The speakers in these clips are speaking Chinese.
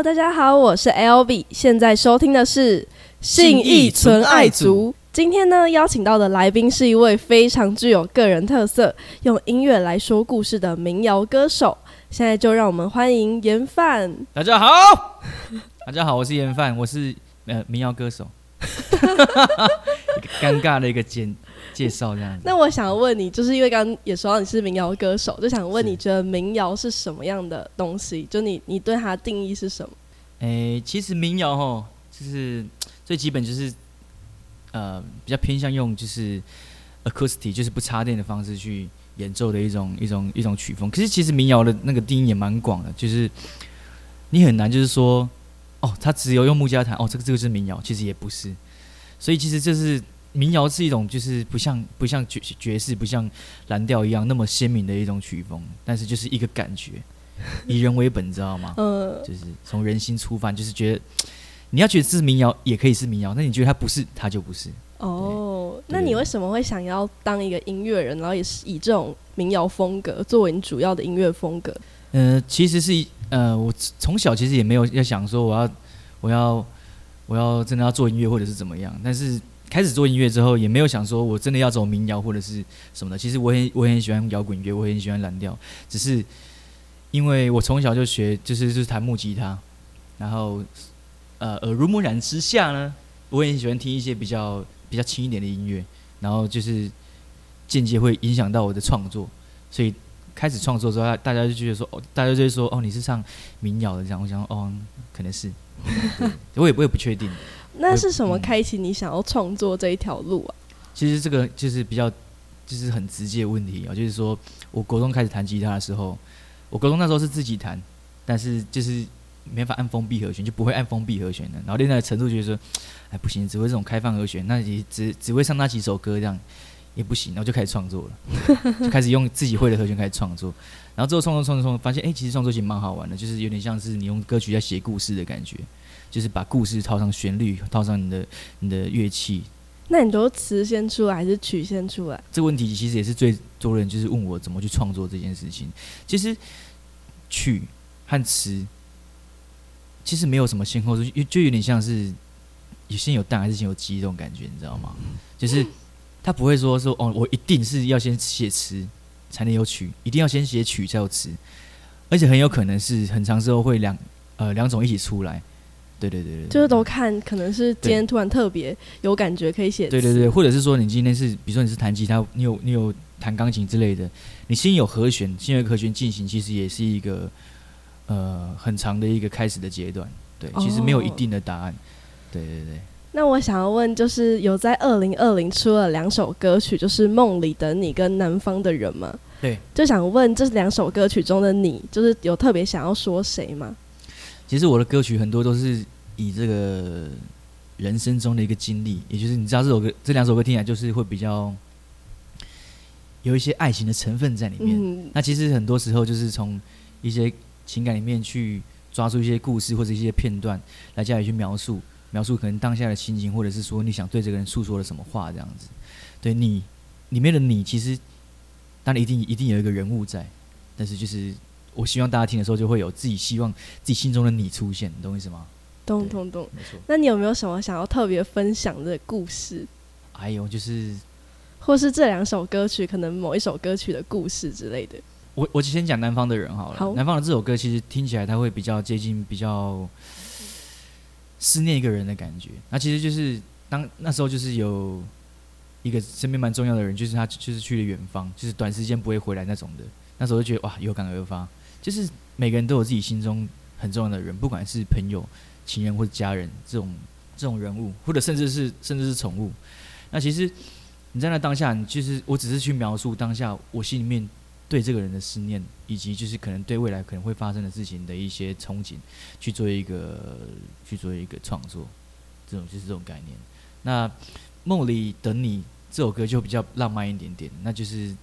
Hello，大家好，我是 L B，现在收听的是信义纯爱族。今天呢，邀请到的来宾是一位非常具有个人特色、用音乐来说故事的民谣歌手。现在就让我们欢迎严范。大家好，大家好，我是严范，我是呃民谣歌手。一 个尴尬的一个简介绍这样子。那我想问你，就是因为刚刚也说到你是民谣歌手，就想问你觉得民谣是什么样的东西？就你你对它的定义是什么？诶、其实民谣吼，就是最基本就是呃比较偏向用就是 acoustic，就是不插电的方式去演奏的一种一种一种曲风。可是其实民谣的那个定义也蛮广的，就是你很难就是说哦，它只有用木吉他弹，哦，这个这个是民谣，其实也不是。所以其实这是民谣是一种就是不像不像爵爵士，不像蓝调一样那么鲜明的一种曲风，但是就是一个感觉，以人为本，你知道吗？呃，就是从人心出发，就是觉得你要觉得这是民谣，也可以是民谣；那你觉得它不是，它就不是。哦，那你为什么会想要当一个音乐人，然后也是以这种民谣风格作为你主要的音乐风格？呃，其实是呃，我从小其实也没有要想说我要我要我要真的要做音乐或者是怎么样，但是开始做音乐之后，也没有想说我真的要走民谣或者是什么的。其实我很我很喜欢摇滚乐，我也很喜欢蓝调，只是因为我从小就学就是就是弹木吉他，然后呃耳濡目染之下呢，我也很喜欢听一些比较比较轻一点的音乐，然后就是间接会影响到我的创作，所以开始创作之后，大大家就觉得说，哦，大家就会说，哦，你是唱民谣的这样，我想，哦，可能是，我也我也不确定。那是什么嗯开启你想要创作这一条路啊？其实这个就是比较，就是很直接的问题啊，就是说我国中开始弹吉他的时候，我国中那时候是自己弹，但是就是没法按封闭和弦，就不会按封闭和弦的，然后练到的程度就是说，哎不行，只会这种开放和弦，那也只只会唱那几首歌这样也不行，然后就开始创作了，就开始用自己会的和弦开始创作，然后之后创作创作创作，发现哎、其实创作其实蛮好玩的，就是有点像是你用歌曲在写故事的感觉。就是把故事套上旋律，套上你的你的乐器，那你都是词先出来还是曲先出来？这个问题其实也是最多人就是问我怎么去创作这件事情。其实曲和词其实没有什么先后顺序，就有点像是有先有蛋还是先有鸡这种感觉，你知道吗？就是他不会说说哦，我一定是要先写词才能有曲，一定要先写曲才有词，而且很有可能是很长时候会两呃两种一起出来。对对对对，就是都看，可能是今天突然特别有感觉，可以写。对对对，或者是说你今天是，比如说你是弹吉他，你有你有弹钢琴之类的，你先有和弦，先有和弦进行，其实也是一个呃很长的一个开始的阶段。对，其实没有一哦定的答案。对对对，那我想要问，就是有在二零二零出了两首歌曲，就是《梦里的你》跟《南方的人》吗？对，就想问这两首歌曲中的你，就是有特别想要说谁吗？其实我的歌曲很多都是以这个人生中的一个经历，也就是你知道这首歌这两首歌听起来就是会比较有一些爱情的成分在里面。嗯，那其实很多时候就是从一些情感里面去抓住一些故事或者一些片段来加以去描述，描述可能当下的心情，或者是说你想对这个人诉说了什么话这样子。对你里面的你，其实当然一定一定有一个人物在，但是就是我希望大家听的时候就会有自己希望自己心中的你出现，你懂我意思吗？懂懂懂。没错。那你有没有什么想要特别分享的故事，还有就是或是这两首歌曲可能某一首歌曲的故事之类的？我我先讲南方的人好了。好南方的这首歌其实听起来它会比较接近比较思念一个人的感觉。那其实就是当那时候就是有一个身边蛮重要的人，就是他就是去了远方，就是短时间不会回来那种的。那时候就觉得哇，有感而发，就是每个人都有自己心中很重要的人，不管是朋友、情人或者家人这种这种人物，或者甚至是甚至是宠物。那其实你在那当下，你就是我只是去描述当下我心里面对这个人的思念，以及就是可能对未来可能会发生的事情的一些憧憬，去做一个去做一个创作，这种就是这种概念。那梦里等你这首歌就比较浪漫一点点，那就是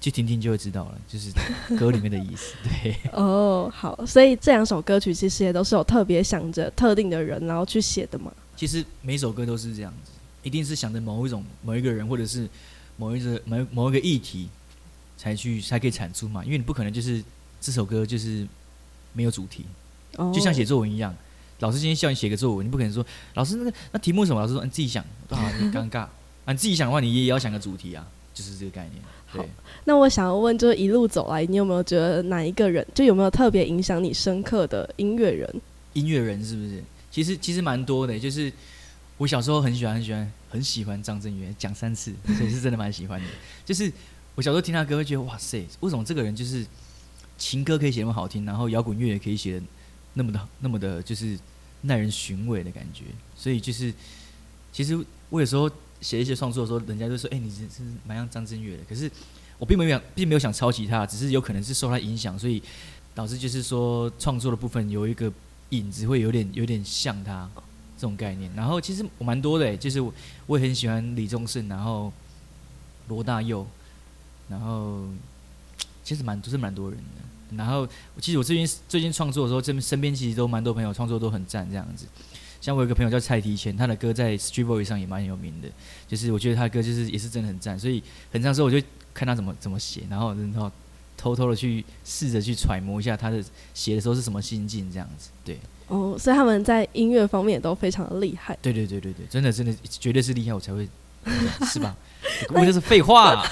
去听听就会知道了，就是 歌里面的意思。对，哦，好，所以这两首歌曲其实也都是有特别想着特定的人，然后去写的嘛。其实每首歌都是这样子，一定是想着某一种某一个人，或者是某一个某某一个议题，才去才可以产出嘛。因为你不可能就是这首歌就是没有主题，哦就像写作文一样。老师今天叫你写个作文，你不可能说老师那个那题目什么？老师说你自己想，啊，你尴尬啊，你自己想的话，你也要想个主题啊，就是这个概念。对好，那我想要问，就是一路走来，你有没有觉得哪一个人，就有没有特别影响你深刻的音乐人？音乐人是不是？其实其实蛮多的，就是我小时候很喜欢很喜欢很喜欢张震岳，讲三次，所以是真的蛮喜欢的。就是我小时候听他歌，会觉得哇塞，为什么这个人就是情歌可以写那么好听，然后摇滚乐也可以写的那么的那么的，就是耐人寻味的感觉。所以就是其实我有时候写一些创作的时候，人家就说：“哎、你真是蛮像张震岳的。”可是我并没有想，并没有想抄袭他，只是有可能是受他影响，所以导致就是说创作的部分有一个影子会有点有点像他这种概念。然后其实我蛮多的、就是我我也很喜欢李宗盛，然后罗大佑，然后其实蛮都是蛮多人的。然后其实我最近最近创作的时候，这边身边其实都蛮多朋友创作都很赞这样子。像我有个朋友叫蔡提前，他的歌在 Street Voice 上也蛮有名的，就是我觉得他的歌就是也是真的很赞，所以很长时候我就看他怎么怎么写，然后然后偷偷的去试着去揣摩一下他的写的时候是什么心境这样子。对，哦，所以他们在音乐方面也都非常的厉害。对对对对对，真的真的绝对是厉害我才会，是吧？我就是废话、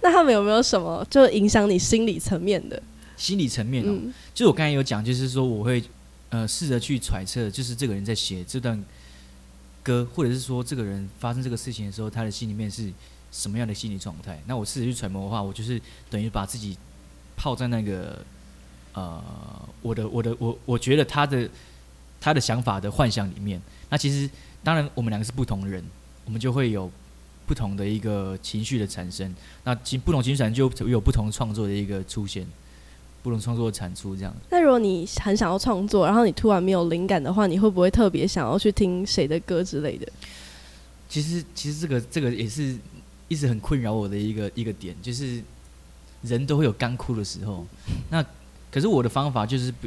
那他们有没有什么就影响你心理层面的？心理层面哦、嗯，就我刚才有讲，就是说我会呃试着去揣测，就是这个人在写这段歌，或者是说这个人发生这个事情的时候，他的心里面是什么样的心理状态。那我试着去揣摩的话，我就是等于把自己泡在那个呃我的我的我我觉得他的他的想法的幻想里面。那其实当然我们两个是不同的人，我们就会有不同的一个情绪的产生。那其不同情绪产生就有不同创作的一个出现。不同创作的产出这样。那如果你很想要创作，然后你突然没有灵感的话，你会不会特别想要去听谁的歌之类的？其实，其实这个这个也是一直很困扰我的一个一个点，就是人都会有干枯的时候。那可是我的方法就是不，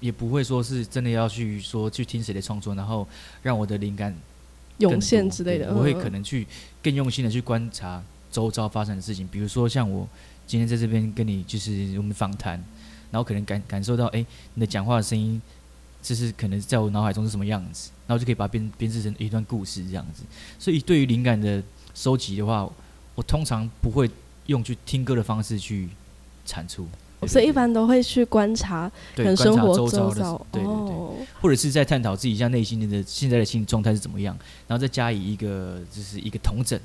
也不会说是真的要去说去听谁的创作，然后让我的灵感涌现之类的。我会嗯可能去更用心的去观察周遭发生的事情，比如说像我今天在这边跟你就是我们访谈，然后可能感感受到，哎、你的讲话的声音，就是可能在我脑海中是什么样子，然后就可以把它编编织成一段故事这样子。所以对于灵感的收集的话，我通常不会用去听歌的方式去产出。对所以一般都会去观察，可对观察能生活周遭的遭，对对对，哦，或者是在探讨自己一下内心的现在的心理状态是怎么样，然后再加以一个就是一个统整。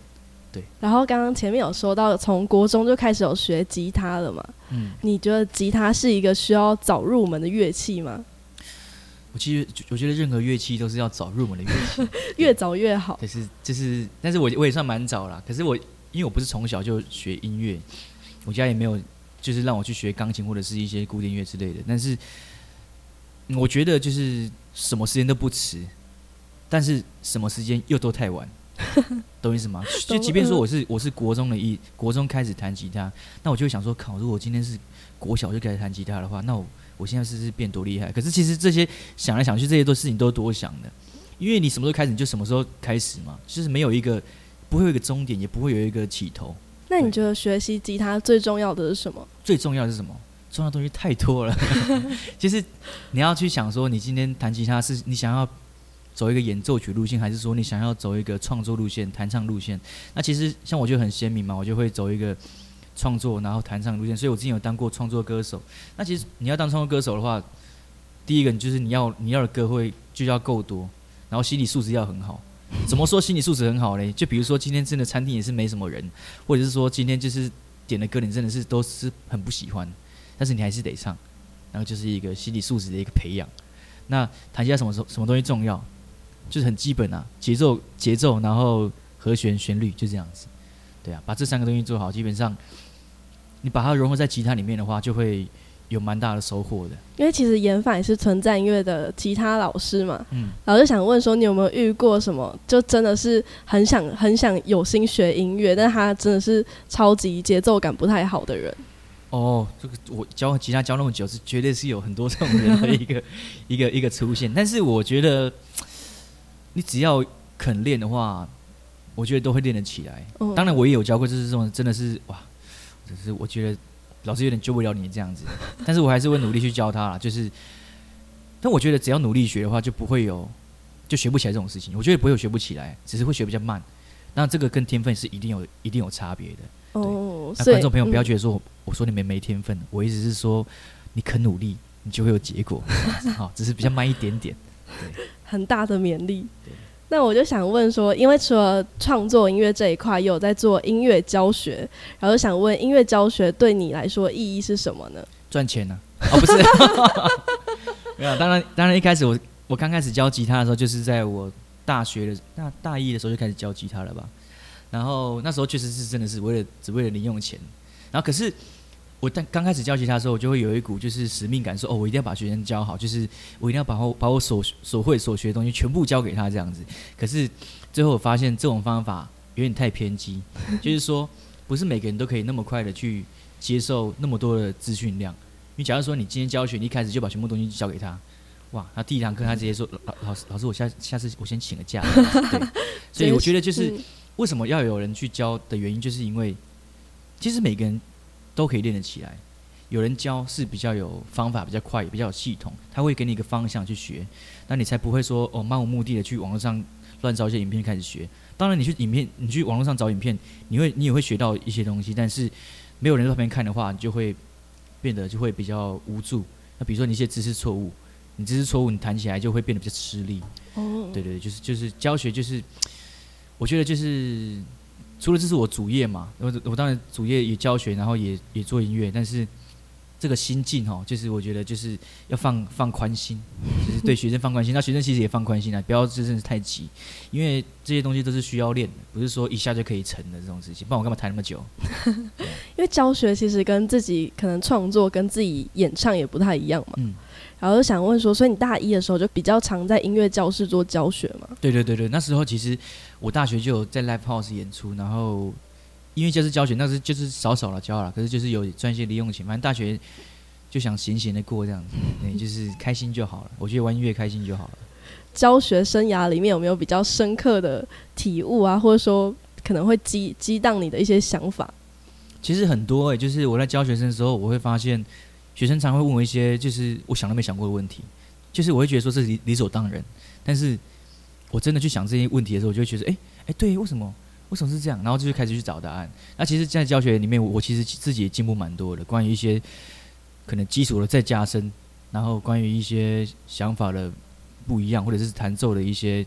然后刚刚前面有说到，从国中就开始有学吉他了嘛？嗯，你觉得吉他是一个需要早入门的乐器吗？我其实我觉得任何乐器都是要早入门的乐器，越早越好。可是就是，但是我我也算蛮早啦。可是我因为我不是从小就学音乐，我家也没有就是让我去学钢琴或者是一些古典乐之类的。但是嗯我觉得就是什么时间都不迟，但是什么时间又都太晚，懂意思吗？就即便说我是我是国中的一国中开始弹吉他，那我就会想说，靠，如果我今天是国小就开始弹吉他的话，那我我现在是不是变多厉害？可是其实这些想来想去，这些都事情都是多想的，因为你什么时候开始，你就什么时候开始嘛，就是没有一个不会有一个终点，也不会有一个起头。那你觉得学习吉他最重要的是什么？最重要的是什么？重要的东西太多了。其实你要去想说，你今天弹吉他是你想要走一个演奏曲路线，还是说你想要走一个创作路线、弹唱路线？那其实像我就很鲜明嘛，我就会走一个创作，然后弹唱路线。所以我之前有当过创作歌手。那其实你要当创作歌手的话，第一个你就是你要你要的歌会就要够多，然后心理素质要很好。怎么说心理素质很好嘞？就比如说今天真的餐厅也是没什么人，或者是说今天就是点的歌你真的是都是很不喜欢，但是你还是得唱，然后就是一个心理素质的一个培养。那弹吉他什么时候什么东西重要？就是很基本啊，节奏节奏，然后和弦旋律就这样子。对啊，把这三个东西做好，基本上你把它融合在吉他里面的话，就会有蛮大的收获的。因为其实研反也是存在音乐的吉他老师嘛，嗯，老师想问说，你有没有遇过什么，就真的是很想很想有心学音乐，但他真的是超级节奏感不太好的人？哦，这个我教吉他教那么久，是绝对是有很多这种人的一个 一个一个出现。但是我觉得，你只要肯练的话，我觉得都会练得起来。嗯当然，我也有教过，就是这种真的是哇，只是我觉得老师有点救不了你这样子，但是我还是会努力去教他啦。就是但我觉得只要努力学的话，就不会有就学不起来这种事情。我觉得不会有学不起来，只是会学比较慢。那这个跟天分是一定有一定有差别的。哦，那观众朋友不要嗯觉得说我我说你们没天分，我意思是说你肯努力，你就会有结果。好，只是比较慢一点点。很大的勉励对。那我就想问说，因为除了创作音乐这一块，也有在做音乐教学，然后想问音乐教学对你来说意义是什么呢？赚钱呢、哦，不是，没有。当然，当然，一开始我我刚开始教吉他的时候，就是在我大学的大大一的时候就开始教吉他了吧。然后那时候确实是真的是为了只为了零用钱。然后可是我但刚开始教吉他的时候，我就会有一股就是使命感，说哦，我一定要把学生教好，就是我一定要把我把我所所会所学的东西全部教给他这样子。可是最后我发现这种方法有点太偏激，就是说不是每个人都可以那么快的去接受那么多的资讯量。因为假如说你今天教学，你一开始就把全部东西交给他，哇，他第一堂课他直接说老老师老师，我下下次我先请个假。对，所以我觉得就是嗯为什么要有人去教的原因，就是因为其实每个人都可以练得起来。有人教是比较有方法、比较快、也比较有系统，他会给你一个方向去学，那你才不会说哦漫无目的的去网络上乱找一些影片开始学。当然，你去影片，你去网络上找影片，你会你也会学到一些东西，但是没有人在旁边看的话，你就会变得就会比较无助。那比如说你一些知识错误，你知识错误，你弹起来就会变得比较吃力。哦，对对，对就是就是教学，就是我觉得就是除了这是我主业嘛，我我当然主业也教学，然后也也做音乐，但是这个心境哦，就是我觉得就是要放放宽心，就是对学生放宽心，那学生其实也放宽心啊，不要真的是太急，因为这些东西都是需要练的，不是说一下就可以成的这种事情，不然我干嘛弹那么久？因为教学其实跟自己可能创作跟自己演唱也不太一样嘛。嗯，然后就想问说，所以你大一的时候就比较常在音乐教室做教学嘛？对对对对，那时候其实我大学就有在 live house 演出，然后音乐教室教学，那是就是少少了教了，可是就是有赚一些零用钱，反正大学就想闲闲的过这样子，对，就是开心就好了。我觉得玩音乐开心就好了。教学生涯里面有没有比较深刻的体悟啊，或者说可能会激激荡你的一些想法？其实很多诶、就是我在教学生的时候，我会发现学生常会问我一些就是我想都没想过的问题，就是我会觉得说这是理理所当然，但是我真的去想这些问题的时候，我就会觉得，哎、哎、对，为什么为什么是这样？然后就开始去找答案。那其实，在教学里面，我我其实自己也进步蛮多的，关于一些可能基础的再加深，然后关于一些想法的不一样，或者是弹奏的一些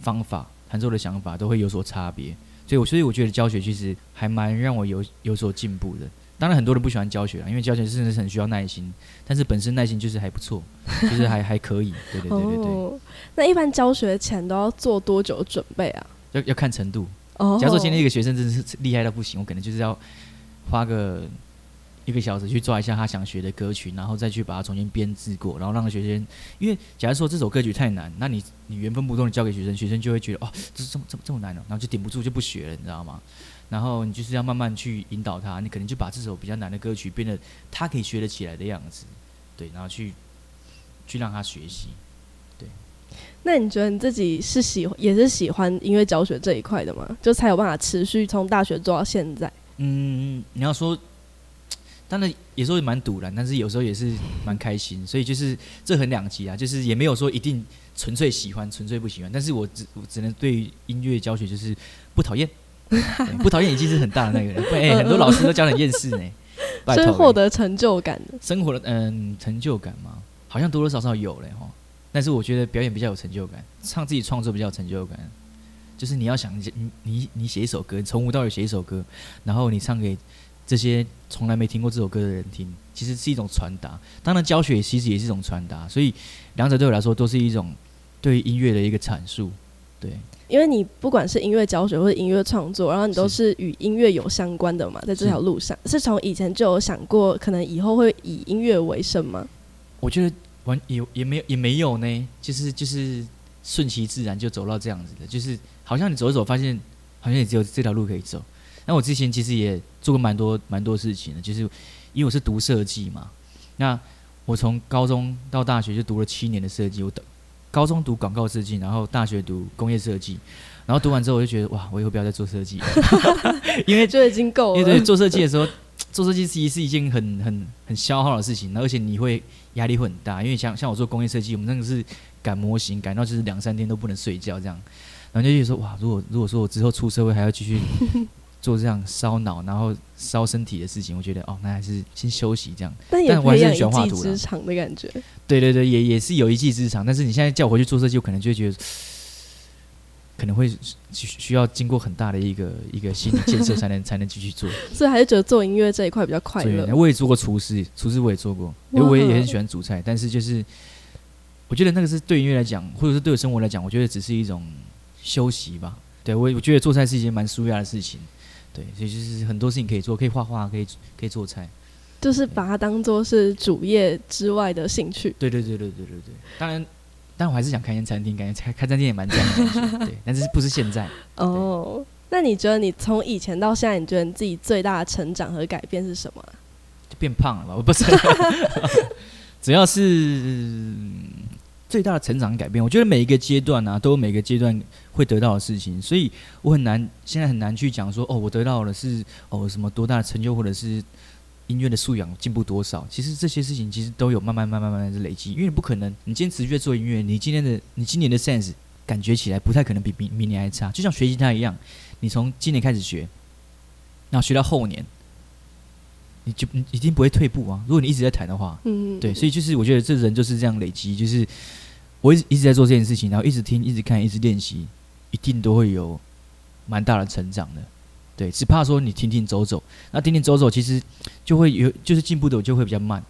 方法、弹奏的想法都会有所差别。所以我，所以我觉得教学其实还蛮让我有有所进步的。当然，很多人不喜欢教学啊，因为教学真的是很需要耐心，但是本身耐心就是还不错，就是还还可以。对对对对对，哦，那一般教学前都要做多久的准备啊？要要看程度。哦，假如说今天一个学生真的是厉害到不行，我可能就是要花个一个小时去抓一下他想学的歌曲，然后再去把它重新编制过，然后让学生，因为假如说这首歌曲太难，那你你原封不动的交给学生，学生就会觉得哦，这是这么这么这么难哦，然后就顶不住就不学了，你知道吗？然后你就是要慢慢去引导他，你可能就把这首比较难的歌曲变得他可以学得起来的样子，对，然后去去让他学习。对那你觉得你自己是喜也是喜欢音乐教学这一块的吗？就才有办法持续从大学做到现在？嗯，你要说，当然有时候也蛮堵然，但是有时候也是蛮开心，所以就是这很两极啊，就是也没有说一定纯粹喜欢，纯粹不喜欢，但是我只我只能对音乐教学就是不讨厌，对 不讨厌已经是很大的那个人，不然、欸、很多老师都教得很厌世呢，拜是托欸获得成就感的。生活的嗯成就感嘛，好像多多少少有嘞哈。但是我觉得表演比较有成就感，唱自己创作比较有成就感。就是你要想你你你写一首歌，从无到有写一首歌，然后你唱给这些从来没听过这首歌的人听，其实是一种传达。当然教学其实也是一种传达，所以两者对我来说都是一种对音乐的一个阐述。对，因为你不管是音乐教学或者音乐创作，然后你都是。是与音乐有相关的嘛，在这条路上，是从以前就有想过，可能以后会以音乐为生吗？我觉得完也也没有也没有呢，就是就是顺其自然就走到这样子的，就是好像你走一走，发现好像也只有这条路可以走。那我之前其实也做过蛮多蛮多事情的，就是因为我是读设计嘛，那我从高中到大学就读了七年的设计，我的高中读广告设计，然后大学读工业设计，然后读完之后我就觉得哇，我以后不要再做设计。了，因为就已经够了。因为对做设计的时候，做设计其实是一件很很很消耗的事情，而且你会压力会很大，因为像像我做工业设计，我们那个是赶模型，赶到就是两三天都不能睡觉这样，然后就觉得说哇，如果如果说我之后出社会还要继续做这样烧脑然后烧身体的事情，我觉得哦，那还是先休息这样。但也培养一技之长的感觉。对对对，也也是有一技之长，但是你现在叫我回去做设计，我可能就会觉得。可能会需需要经过很大的一个一个心理建设，才能 才能继续做。所以还是觉得做音乐这一块比较快乐。我也做过厨师，厨师我也做过，因为我也也很喜欢煮菜。但是就是我觉得那个是对音乐来讲，或者是对我生活来讲，我觉得只是一种休息吧。对我我觉得做菜是一件蛮舒压的事情。对，所以就是很多事情可以做，可以画画，可以可以做菜，就是把它当做是主业之外的兴趣。对对对对对对对，当然。但我还是想开间餐厅，感觉开开餐厅也蛮这样的，对。但是不是现在？哦，那你觉得你从以前到现在，你觉得你自己最大的成长和改变是什么？就变胖了吧？我不是，主要是最大的成长改变。我觉得每一个阶段啊，都有每个阶段会得到的事情，所以我很难现在很难去讲说，哦，我得到的是哦什么多大的成就，或者是。音乐的素养进步多少？其实这些事情其实都有慢慢、慢慢、慢慢的累积。因为你不可能，你今天持续做音乐，你今天的、你今年的 sense 感觉起来不太可能比明明年还差。就像学吉他一样，你从今年开始学，然后学到后年，你就你一定不会退步啊。如果你一直在弹的话，嗯，对，所以就是我觉得这人就是这样累积。就是我一直一直在做这件事情，然后一直听、一直看、一直练习，一定都会有蛮大的成长的。对，只怕说你停停走走，那停停走走，其实就会有，就是进步的就会比较慢。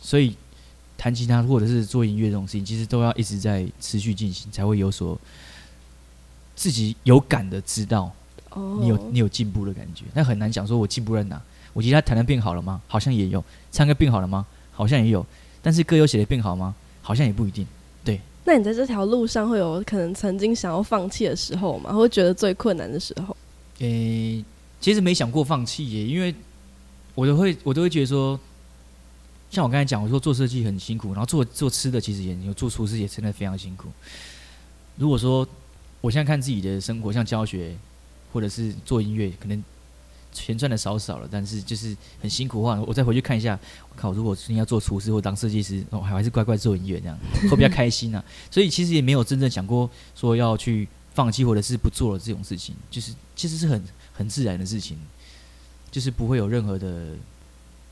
所以弹吉他或者是做音乐这种事情，其实都要一直在持续进行，才会有所自己有感的知道，你有你有进步的感觉。那很难讲说我进步在哪，我吉他弹的变好了吗？好像也有，唱歌变好了吗？好像也有，但是歌有写的变好吗？好像也不一定。对，那你在这条路上会有可能曾经想要放弃的时候吗？会觉得最困难的时候？诶，其实没想过放弃耶，因为我都会，我都会觉得说，像我刚才讲，我说做设计很辛苦，然后做做吃的其实也有，做厨师也真的非常辛苦。如果说我现在看自己的生活，像教学或者是做音乐，可能钱赚的少少了，但是就是很辛苦的话，我再回去看一下，我靠，如果你要做厨师或当设计师，哦，还还是乖乖做音乐这样，会比较开心啊。所以其实也没有真正想过说要去。放弃或者是不做了这种事情，就是其实是很很自然的事情，就是不会有任何的，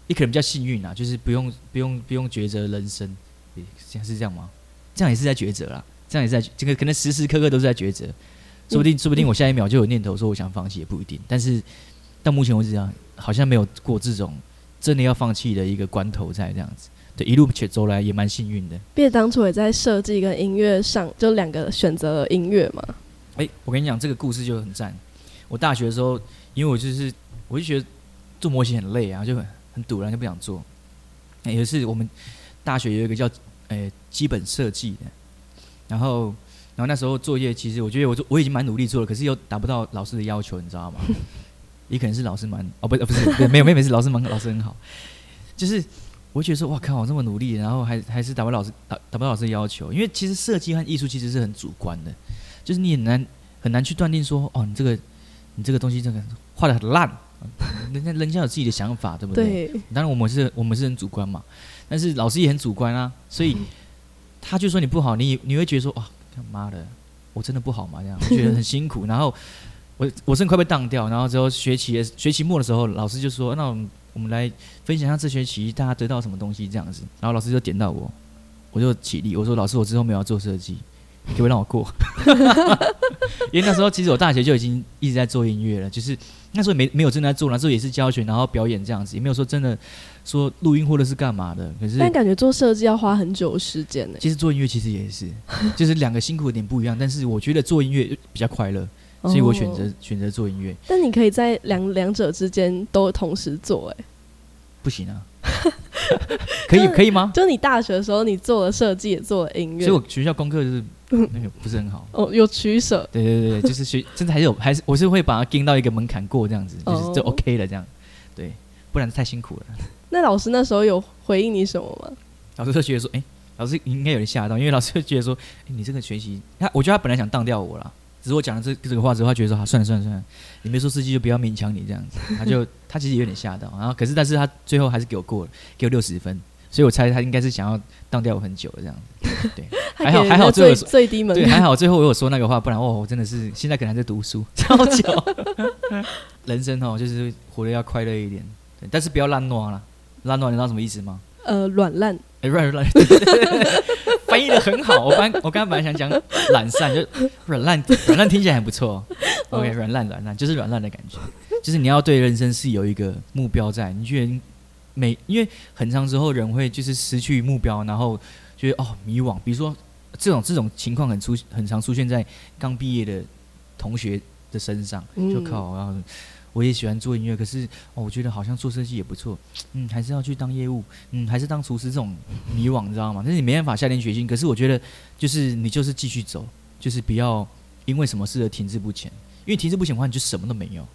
你可能比较幸运啊，就是不用不用不用抉择人生，像是这样吗？这样也是在抉择啦，这样也是在这个可能时时刻刻都是在抉择，说不定说不定我下一秒就有念头说我想放弃也不一定，但是到目前为止啊，好像没有过这种真的要放弃的一个关头在这样子。对，一路且走来也蛮幸运的。毕业当初也在设计跟音乐上，就两个选择了音乐嘛。哎，我跟你讲，这个故事就很赞。我大学的时候，因为我就是，我就觉得做模型很累啊，就很很堵然后，就不想做。有一次我们大学有一个叫诶基本设计的，然后然后那时候作业，其实我觉得我我已经蛮努力做了，可是又达不到老师的要求，你知道吗？也可能是老师蛮哦不不是没有没有没事，老师蛮老师很好，就是我觉得说哇靠，我这么努力，然后还还是达不到老师达达不到老师的要求，因为其实设计和艺术其实是很主观的。就是你很难很难去断定说，哦，你这个你这个东西这个画的很烂，人家人家有自己的想法，对不对？当然我们是我们是很主观嘛，但是老师也很主观啊，所以他就说你不好，你你会觉得说，哇，他妈的，我真的不好嘛？这样觉得很辛苦。然后我我真的快被当掉，然后之后学期学期末的时候，老师就说，那我们我们来分享一下这学期大家得到什么东西这样子。然后老师就点到我，我就起立，我说老师，我之后没有要做设计。可不可以让我过？因为那时候其实我大学就已经一直在做音乐了，就是那时候没没有正在做，那时候也是教学，然后表演这样子，也没有说真的说录音或者是干嘛的。可是但感觉做设计要花很久时间呢。其实做音乐其实也是，就是两个辛苦的点不一样，但是我觉得做音乐比较快乐，所以我选择选择做音乐。但你可以在两两者之间都同时做，哎，不行啊。可以 可以吗？就你大学的时候，你做了设计，也做了音乐，所以我学校功课就是 那个不是很好。哦，有取舍。对对对就是学，真的还是有，还是我是会把它盯到一个门槛过这样子，就是就 OK 了这样。对，不然太辛苦了。那老师那时候有回应你什么吗？老师就觉得说，哎，老师应该有点吓到，因为老师就觉得说，哎，你这个学习，他我觉得他本来想当掉我了，只是我讲了这这个话之后，他觉得说，啊，算了算了算了，你没说司机就不要勉强你这样子，他就 他其实有点吓到，然后可是但是他最后还是给我过了，给我六十分，所以我猜他应该是想要当掉我很久了这样子，对，还好还好最后最低门对还好最后我有说那个话，不然哦我真的是现在可能还在读书 超久，人生哦就是活得要快乐一点，对，但是不要烂暖了，烂暖你知道什么意思吗？呃，软烂，哎，软软，翻译的很好。我刚我刚刚本来想讲懒散，就软烂，软烂听起来很不错。OK，软烂软烂就是软烂的感觉，就是你要对人生是有一个目标在。你觉得每因为很长之后人会就是失去目标，然后觉得哦迷惘。比如说这种这种情况很出很常出现在刚毕业的同学的身上，就靠然后。我也喜欢做音乐，可是哦，我觉得好像做设计也不错，嗯，还是要去当业务，嗯，还是当厨师这种迷惘，你知道吗？但是你没办法下定决心。可是我觉得，就是你就是继续走，就是不要因为什么事而停滞不前，因为停滞不前的话，你就什么都没有。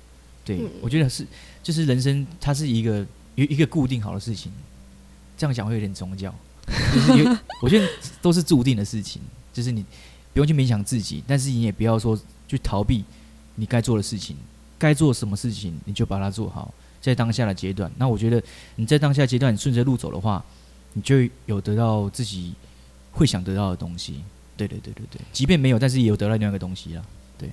对，我觉得是，就是人生它是一个一一个固定好的事情，这样讲会有点宗教，就是 我觉得都是注定的事情，就是你不用去勉强自己，但是你也不要说去逃避你该做的事情。该做什么事情，你就把它做好，在当下的阶段。那我觉得你在当下阶段，你顺着路走的话，你就有得到自己会想得到的东西。对对对对对，即便没有，但是也有得到另外一个东西啊。对。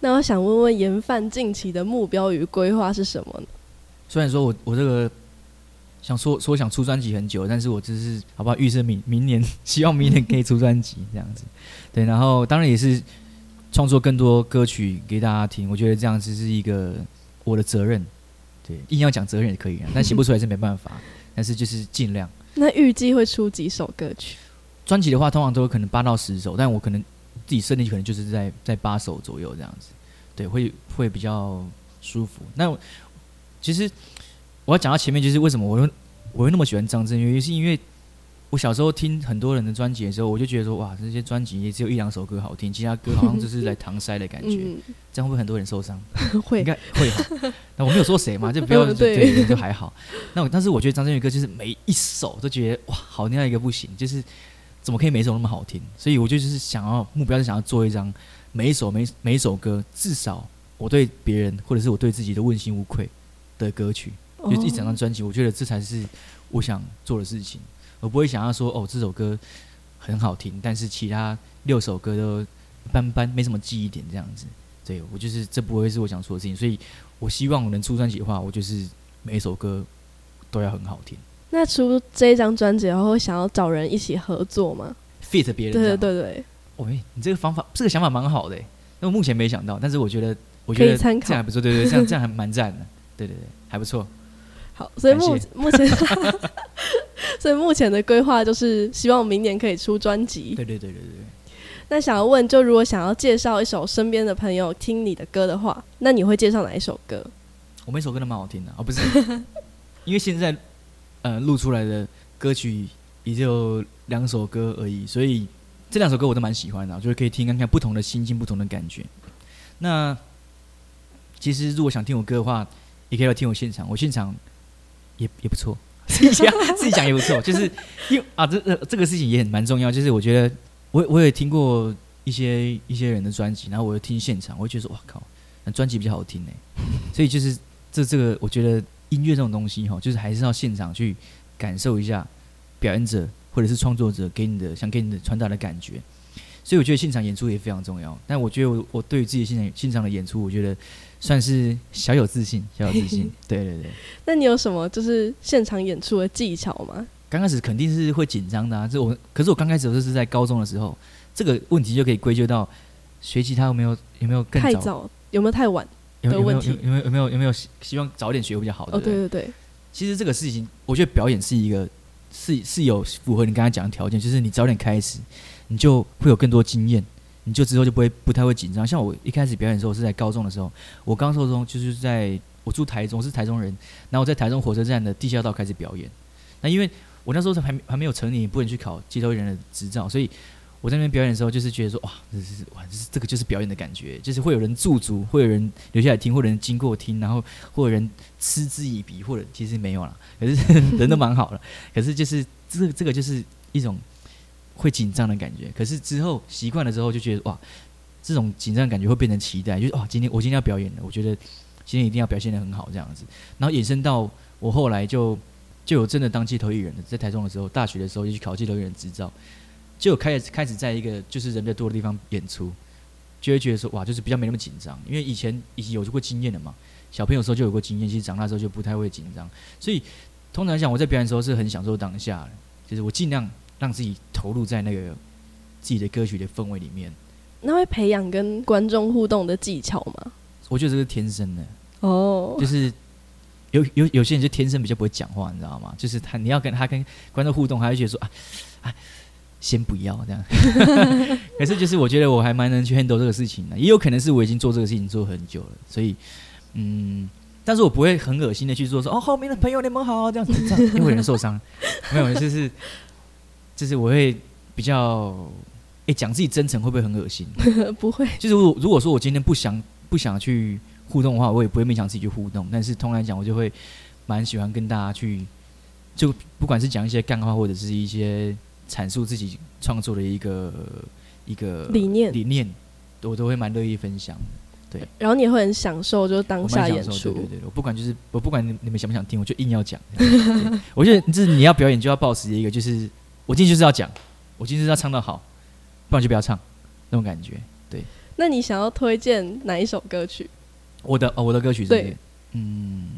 那我想问问严范近期的目标与规划是什么呢？虽然说我我这个想说说想出专辑很久，但是我只是好不好预设明明年，希望明年可以出专辑这样子。对，然后当然也是。创作更多歌曲给大家听，我觉得这样子是一个我的责任。对，硬要讲责任也可以啊，但写不出来是没办法。但是就是尽量。那预计会出几首歌曲？专辑的话，通常都有可能八到十首，但我可能自己设定可能就是在在八首左右这样子。对，会会比较舒服。那其实我要讲到前面，就是为什么我会我会那么喜欢张震岳，是因为。我小时候听很多人的专辑的时候，我就觉得说，哇，这些专辑也只有一两首歌好听，其他歌好像就是来搪塞的感觉。这样会不会很多人受伤？会，应该会。那我没有说谁嘛，就不要 对，就还好。那我但是我觉得张震岳歌就是每一首都觉得哇，好听到一个不行，就是怎么可以每一首那么好听？所以我就就是想要目标是想要做一张每一首每每一首歌至少我对别人或者是我对自己的问心无愧的歌曲，就一整张专辑。我觉得这才是我想做的事情。我不会想要说哦，这首歌很好听，但是其他六首歌都一般般，没什么记忆点这样子。对我就是这不会是我想说的事情，所以我希望我能出专辑的话，我就是每一首歌都要很好听。那出这一张专辑后，会想要找人一起合作吗？fit 别人？对对对对。喂，你这个方法，这个想法蛮好的，那我目前没想到，但是我觉得我觉得这样还不错。对对，这样这样还蛮赞的。对对对，还不错。好，所以目目前。所以目前的规划就是希望明年可以出专辑。对对对对对。那想要问，就如果想要介绍一首身边的朋友听你的歌的话，那你会介绍哪一首歌？我每首歌都蛮好听的哦，不是，因为现在呃录出来的歌曲也就两首歌而已，所以这两首歌我都蛮喜欢的，就是可以听看看不同的心境、不同的感觉。那其实如果想听我歌的话，也可以来听我现场，我现场也也不错。自己讲，自己讲也不错，就是因为啊，这这这个事情也很蛮重要。就是我觉得，我我也听过一些一些人的专辑，然后我又听现场，我就觉得哇靠，那专辑比较好听呢。所以就是这这个，我觉得音乐这种东西哈，就是还是要现场去感受一下表演者或者是创作者给你的想给你的传达的感觉。所以我觉得现场演出也非常重要。但我觉得我我对于自己现场现场的演出，我觉得。算是小有自信，小有自信。对对对。那你有什么就是现场演出的技巧吗？刚开始肯定是会紧张的啊。这我，可是我刚开始就是在高中的时候，这个问题就可以归咎到学吉他有没有有没有更太早，有没有太晚的问题？有没有有没有有没有希望早点学会比较好？哦，对对对。其实这个事情，我觉得表演是一个是是有符合你刚才讲的条件，就是你早点开始，你就会有更多经验。你就之后就不会不太会紧张。像我一开始表演的时候是在高中的时候，我刚高中就是在我住台中，是台中人，然后我在台中火车站的地下道开始表演。那因为我那时候还还没有成年，不能去考街头艺人的执照，所以我在那边表演的时候，就是觉得说哇，这是哇，这是这个就是表演的感觉，就是会有人驻足，会有人留下来听，或者人经过听，然后或有人嗤之以鼻，或者其实没有了，可是 人都蛮好了，可是就是这这个就是一种。会紧张的感觉，可是之后习惯了之后就觉得哇，这种紧张感觉会变成期待，就是哇，今天我今天要表演了，我觉得今天一定要表现的很好这样子。然后衍生到我后来就就有真的当街头艺人的，在台中的时候，大学的时候就去考街头艺人执照，就有开始开始在一个就是人比较多的地方演出，就会觉得说哇，就是比较没那么紧张，因为以前已经有过经验了嘛，小朋友时候就有过经验，其实长大之后就不太会紧张，所以通常讲我在表演的时候是很享受当下的，就是我尽量让自己投入在那个自己的歌曲的氛围里面。那会培养跟观众互动的技巧吗？我觉得这是天生的，哦，就是有有有些人就天生比较不会讲话，你知道吗？就是他你要跟他跟观众互动，他会觉得说啊啊，先不要这样。可是就是我觉得我还蛮能去 handle 这个事情的，也有可能是我已经做这个事情做很久了，所以嗯，但是我不会很恶心的去做说哦，后面的朋友你们好这样子，这样因为有人受伤，没有，就是就是我会比较。哎，讲自己真诚会不会很恶心？不会。就是如如果说我今天不想不想去互动的话，我也不会勉强自己去互动。但是通常来讲，我就会蛮喜欢跟大家去，就不管是讲一些干话，或者是一些阐述自己创作的一个一个理念理念，我都会蛮乐意分享。对。然后你也会很享受，就是当下演出。对对对，我不管就是我不管你们想不想听，我就硬要讲。我觉得就是你要表演就要保持一个，就是我今天就是要讲，我今天就是要唱到好。不然就不要唱，那种感觉。对，那你想要推荐哪一首歌曲？我的哦，我的歌曲是，嗯，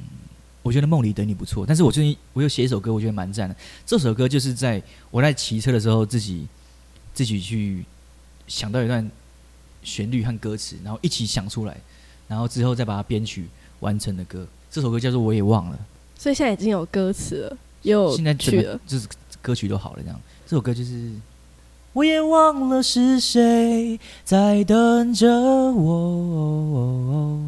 我觉得《梦里等你》不错。但是我最近我又写一首歌，我觉得蛮赞的。这首歌就是在我在骑车的时候，自己自己去想到一段旋律和歌词，然后一起想出来，然后之后再把它编曲完成的歌。这首歌叫做《我也忘了》。所以现在已经有歌词了，有现在曲了，就是歌曲都好了。这样，这首歌就是。我也忘了是谁在等着我，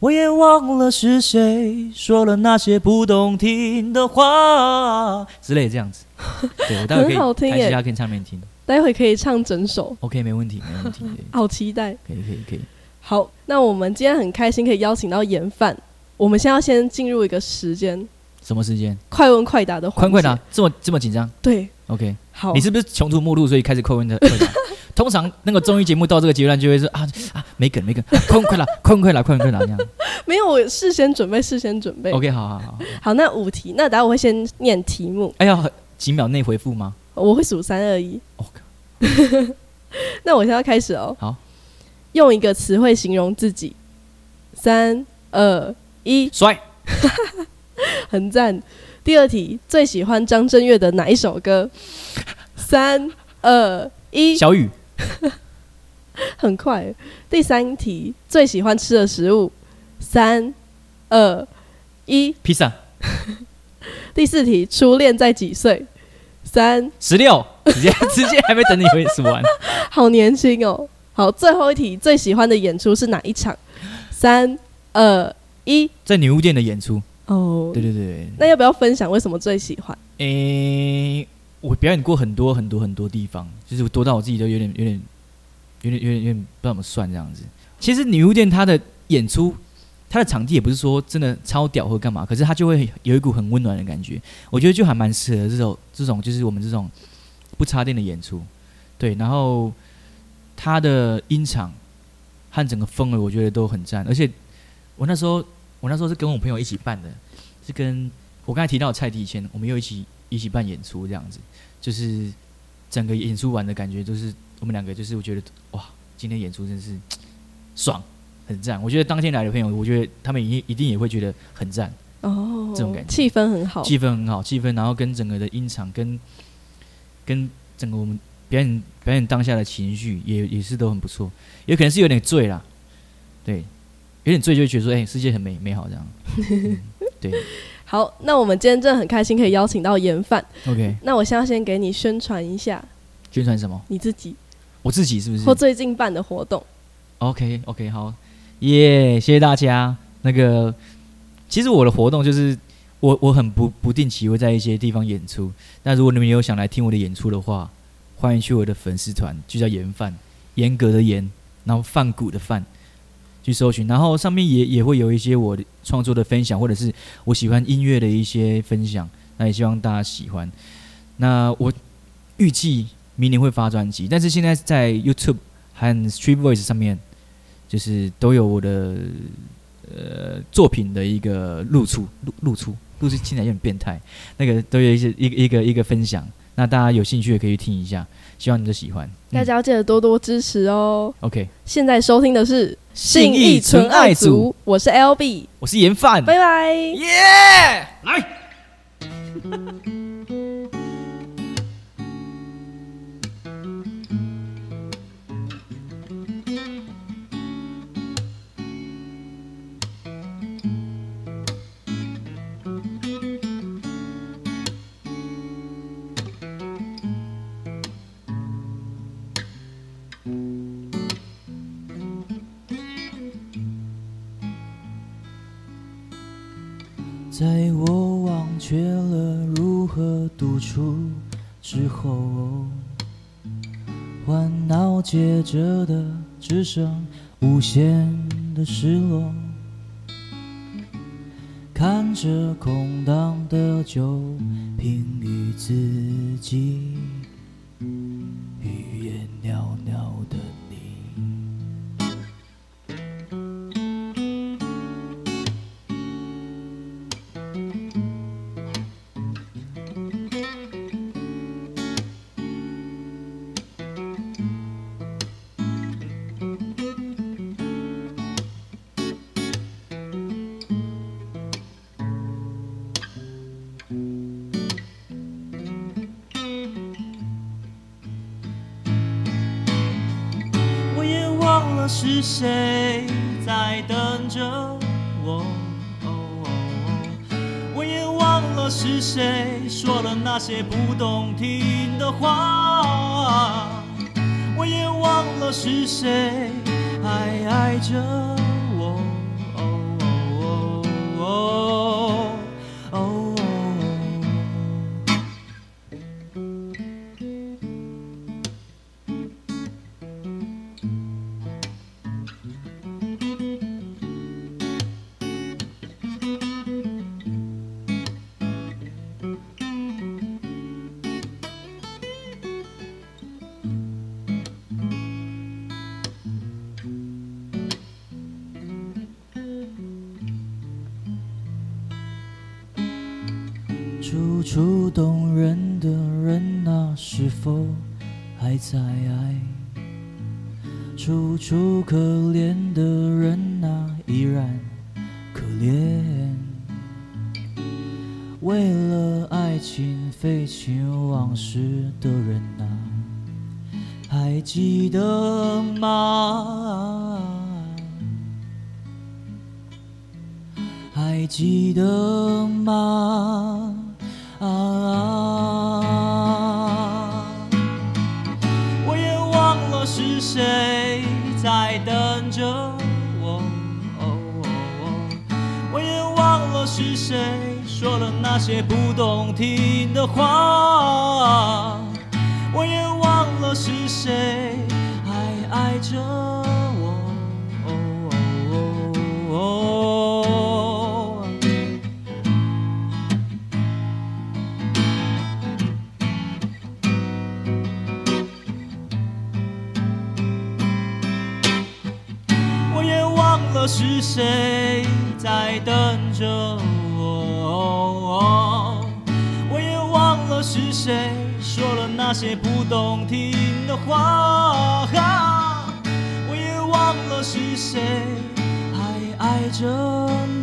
我也忘了是谁说了那些不动听的话之类这样子。对我待会可以开其他可以唱面听，待会可以唱整首。OK，没问题，没问题。好期待。可以，可以，可以。好，那我们今天很开心可以邀请到严范。我们现在要先进入一个时间，什么时间？快问快答的。快问快答，这么这么紧张？对。OK，好，你是不是穷途末路，所以开始快问的？通常那个综艺节目到这个阶段就会是啊啊，没梗没梗，快问快答，快问快答，快问快答这样。没有，我事先准备，事先准备。OK，好好好。好，那五题，那等下我会先念题目。哎呀，几秒内回复吗？我会数三二一。OK，那我现在开始哦。好，用一个词汇形容自己。三二一，帅，很赞。第二题，最喜欢张震岳的哪一首歌？三二一，小雨。很快。第三题，最喜欢吃的食物？三二一，披萨。第四题，初恋在几岁？三十六，直接 直接还没等你回数完。好年轻哦。好，最后一题，最喜欢的演出是哪一场？三二一，在女巫店的演出。哦，对对对，那要不要分享为什么最喜欢？诶，我表演过很多很多很多地方，就是多到我自己都有点有点有点有点有点不知道怎么算这样子。其实女巫店它的演出，它的场地也不是说真的超屌或干嘛，可是它就会有一股很温暖的感觉。我觉得就还蛮适合这种这种就是我们这种不插电的演出。对，然后它的音场和整个氛围，我觉得都很赞。而且我那时候。我那时候是跟我朋友一起办的，是跟我刚才提到蔡迪以前，我们又一起一起办演出这样子，就是整个演出完的感觉，就是我们两个就是我觉得哇，今天演出真是 爽，很赞。我觉得当天来的朋友，我觉得他们一一定也会觉得很赞哦，这种感觉，气氛很好，气氛很好，气氛，然后跟整个的音场，跟跟整个我们表演表演当下的情绪，也也是都很不错，也可能是有点醉啦，对。有点醉，就觉得说，哎，世界很美美好这样。对，好，那我们今天真的很开心，可以邀请到严范。OK，那我现在先给你宣传一下。宣传什么？你自己。我自己是不是？或最近办的活动。OK，OK，好，耶，谢谢大家。那个，其实我的活动就是，我我很不不定期会在一些地方演出。那如果你们有想来听我的演出的话，欢迎去我的粉丝团，就叫严范，严格的严，然后范谷的范。去搜寻，然后上面也也会有一些我创作的分享，或者是我喜欢音乐的一些分享，那也希望大家喜欢。那我预计明年会发专辑，但是现在在 YouTube 和 Street Voice 上面，就是都有我的呃作品的一个露出，露露出，露出听起来有点变态，那个都有一些一个一个一个分享。那大家有兴趣也可以听一下，希望你的喜欢。大家要记得多多支持哦。OK，现在收听的是信义纯爱组，我是 LB，我是严范，拜拜，耶，来。之后，烦恼接着的只剩无限的失落。看着空荡的酒瓶与自己，是谁在等着我？我也忘了是谁说了那些不动听的话。我也忘了是谁还爱着。楚动人的人啊，是否还在爱？楚楚可怜的人听的话，我也忘了是谁还爱着我。我也忘了。是谁在等着谁说了那些不动听的话。我也忘了是谁还爱着。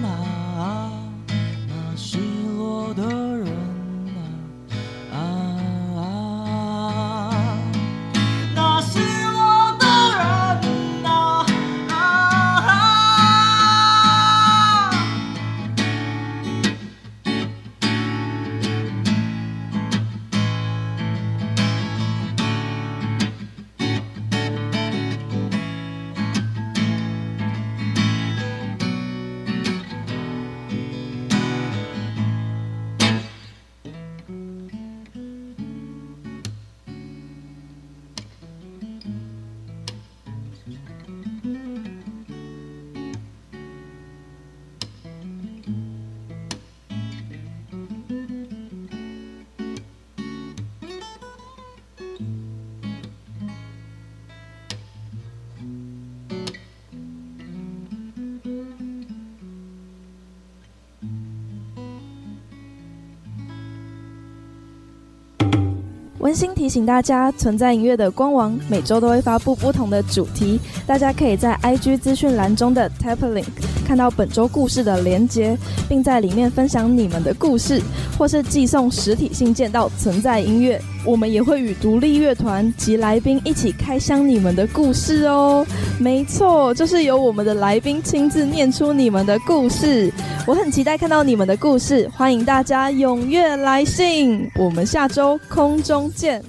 温馨提醒大家，存在音乐的官网每周都会发布不同的主题，大家可以在 IG 资讯栏中的 Tap Link 看到本周故事的连接，并在里面分享你们的故事，或是寄送实体信件到存在音乐。我们也会与独立乐团及来宾一起开箱你们的故事哦。没错，就是由我们的来宾亲自念出你们的故事。我很期待看到你们的故事，欢迎大家踊跃来信。我们下周空中见。